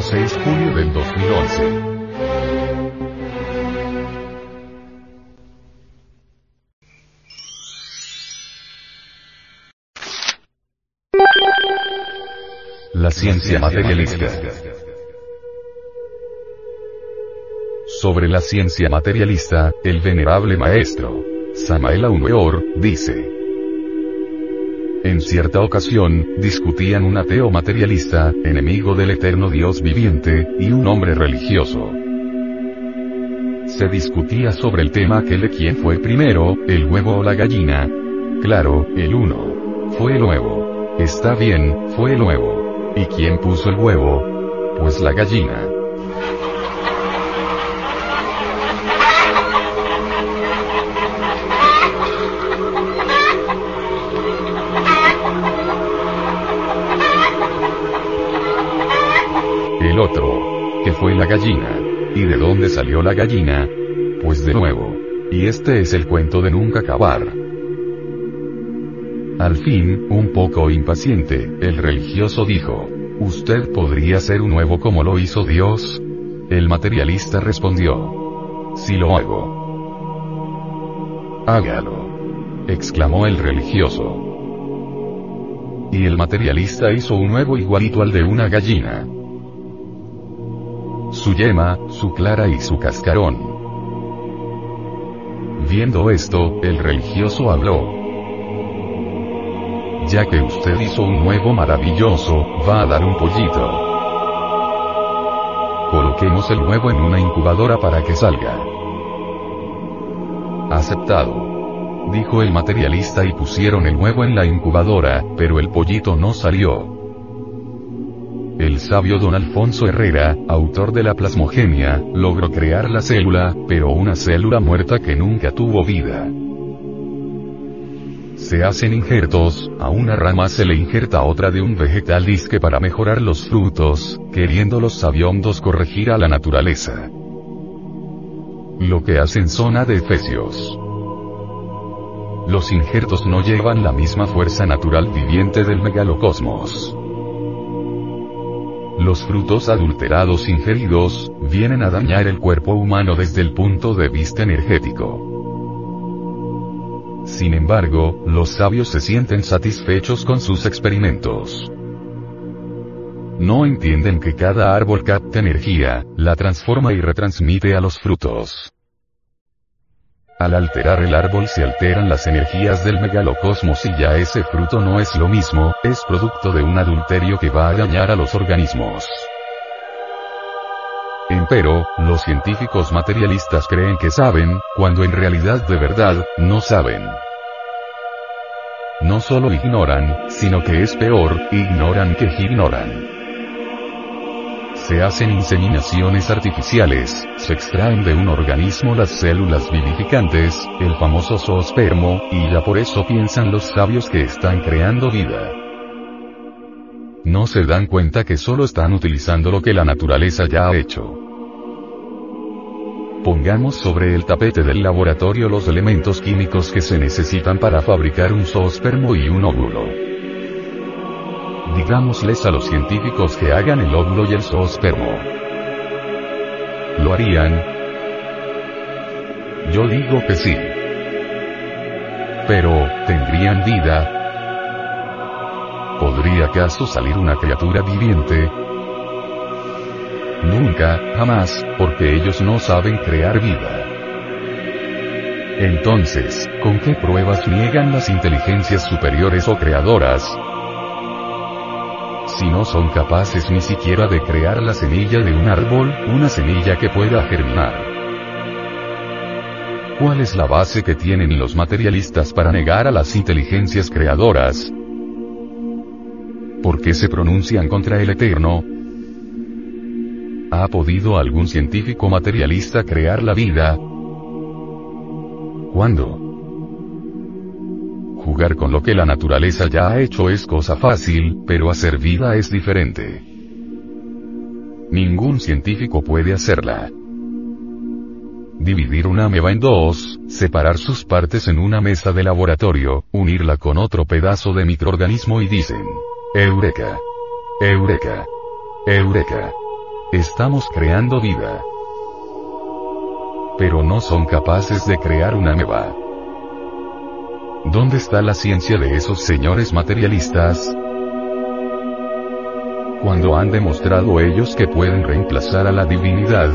sábado 6 julio del 2011. La ciencia materialista. Sobre la ciencia materialista, el venerable maestro, Samael Aumeor, dice. En cierta ocasión, discutían un ateo materialista, enemigo del eterno Dios viviente, y un hombre religioso. Se discutía sobre el tema que le quién fue primero, el huevo o la gallina. Claro, el uno. Fue el huevo. Está bien, fue el huevo. ¿Y quién puso el huevo? Pues la gallina. Otro. que fue la gallina? ¿Y de dónde salió la gallina? Pues de nuevo. Y este es el cuento de nunca acabar. Al fin, un poco impaciente, el religioso dijo, ¿Usted podría ser un nuevo como lo hizo Dios? El materialista respondió, Si lo hago. Hágalo. exclamó el religioso. Y el materialista hizo un nuevo igualito al de una gallina su yema, su clara y su cascarón. Viendo esto, el religioso habló. Ya que usted hizo un huevo maravilloso, va a dar un pollito. Coloquemos el huevo en una incubadora para que salga. Aceptado. Dijo el materialista y pusieron el huevo en la incubadora, pero el pollito no salió. El sabio don Alfonso Herrera, autor de la plasmogenia, logró crear la célula, pero una célula muerta que nunca tuvo vida. Se hacen injertos, a una rama se le injerta otra de un vegetal disque para mejorar los frutos, queriendo los sabiondos corregir a la naturaleza. Lo que hacen son adefesios. Los injertos no llevan la misma fuerza natural viviente del megalocosmos. Los frutos adulterados ingeridos, vienen a dañar el cuerpo humano desde el punto de vista energético. Sin embargo, los sabios se sienten satisfechos con sus experimentos. No entienden que cada árbol capta energía, la transforma y retransmite a los frutos. Al alterar el árbol se alteran las energías del megalocosmos y ya ese fruto no es lo mismo, es producto de un adulterio que va a dañar a los organismos. Empero, los científicos materialistas creen que saben, cuando en realidad de verdad, no saben. No solo ignoran, sino que es peor, ignoran que ignoran se hacen inseminaciones artificiales, se extraen de un organismo las células vivificantes, el famoso zoospermo, y ya por eso piensan los sabios que están creando vida. No se dan cuenta que solo están utilizando lo que la naturaleza ya ha hecho. Pongamos sobre el tapete del laboratorio los elementos químicos que se necesitan para fabricar un zoospermo y un óvulo. Digámosles a los científicos que hagan el óvulo y el zoospermo. ¿Lo harían? Yo digo que sí. Pero, ¿tendrían vida? ¿Podría acaso salir una criatura viviente? Nunca, jamás, porque ellos no saben crear vida. Entonces, ¿con qué pruebas niegan las inteligencias superiores o creadoras, si no son capaces ni siquiera de crear la semilla de un árbol, una semilla que pueda germinar. ¿Cuál es la base que tienen los materialistas para negar a las inteligencias creadoras? ¿Por qué se pronuncian contra el Eterno? ¿Ha podido algún científico materialista crear la vida? ¿Cuándo? Jugar con lo que la naturaleza ya ha hecho es cosa fácil, pero hacer vida es diferente. Ningún científico puede hacerla. Dividir una ameba en dos, separar sus partes en una mesa de laboratorio, unirla con otro pedazo de microorganismo y dicen, Eureka. Eureka. Eureka. Estamos creando vida. Pero no son capaces de crear una nueva. ¿Dónde está la ciencia de esos señores materialistas? Cuando han demostrado ellos que pueden reemplazar a la divinidad,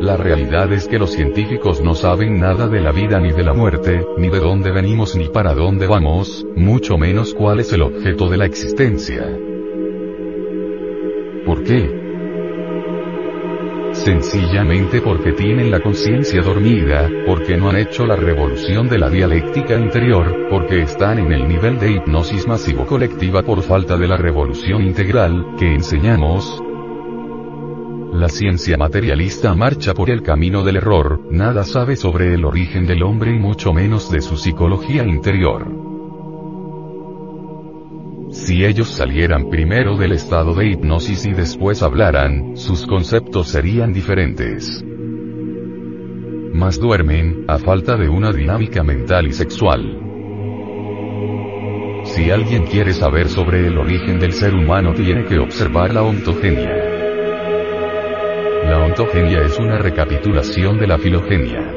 la realidad es que los científicos no saben nada de la vida ni de la muerte, ni de dónde venimos ni para dónde vamos, mucho menos cuál es el objeto de la existencia. ¿Por qué? Sencillamente porque tienen la conciencia dormida, porque no han hecho la revolución de la dialéctica interior, porque están en el nivel de hipnosis masivo colectiva por falta de la revolución integral, que enseñamos, la ciencia materialista marcha por el camino del error, nada sabe sobre el origen del hombre y mucho menos de su psicología interior. Si ellos salieran primero del estado de hipnosis y después hablaran, sus conceptos serían diferentes. Mas duermen, a falta de una dinámica mental y sexual. Si alguien quiere saber sobre el origen del ser humano tiene que observar la ontogenia. La ontogenia es una recapitulación de la filogenia.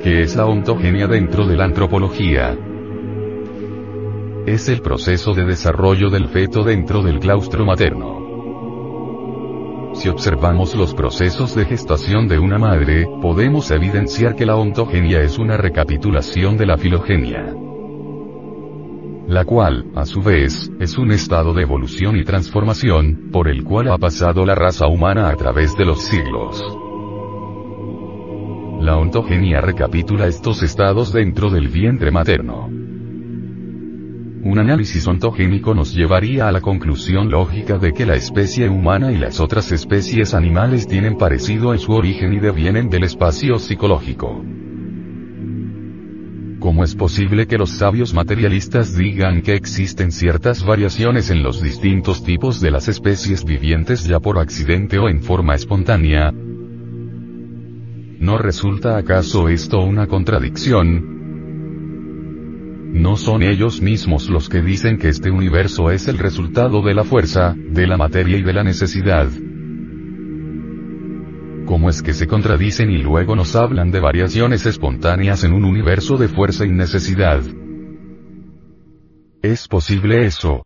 ¿Qué es la ontogenia dentro de la antropología? Es el proceso de desarrollo del feto dentro del claustro materno. Si observamos los procesos de gestación de una madre, podemos evidenciar que la ontogenia es una recapitulación de la filogenia. La cual, a su vez, es un estado de evolución y transformación, por el cual ha pasado la raza humana a través de los siglos. La ontogenia recapitula estos estados dentro del vientre materno. Un análisis ontogénico nos llevaría a la conclusión lógica de que la especie humana y las otras especies animales tienen parecido en su origen y devienen del espacio psicológico. ¿Cómo es posible que los sabios materialistas digan que existen ciertas variaciones en los distintos tipos de las especies vivientes ya por accidente o en forma espontánea? ¿No resulta acaso esto una contradicción? No son ellos mismos los que dicen que este universo es el resultado de la fuerza, de la materia y de la necesidad. ¿Cómo es que se contradicen y luego nos hablan de variaciones espontáneas en un universo de fuerza y necesidad? ¿Es posible eso?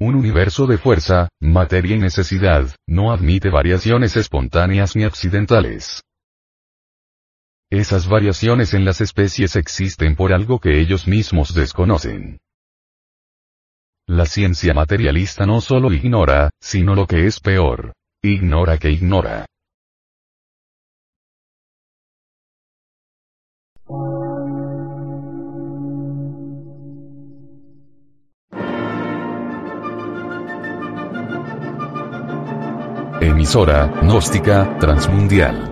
Un universo de fuerza, materia y necesidad, no admite variaciones espontáneas ni accidentales. Esas variaciones en las especies existen por algo que ellos mismos desconocen. La ciencia materialista no solo ignora, sino lo que es peor. Ignora que ignora. Emisora, gnóstica, transmundial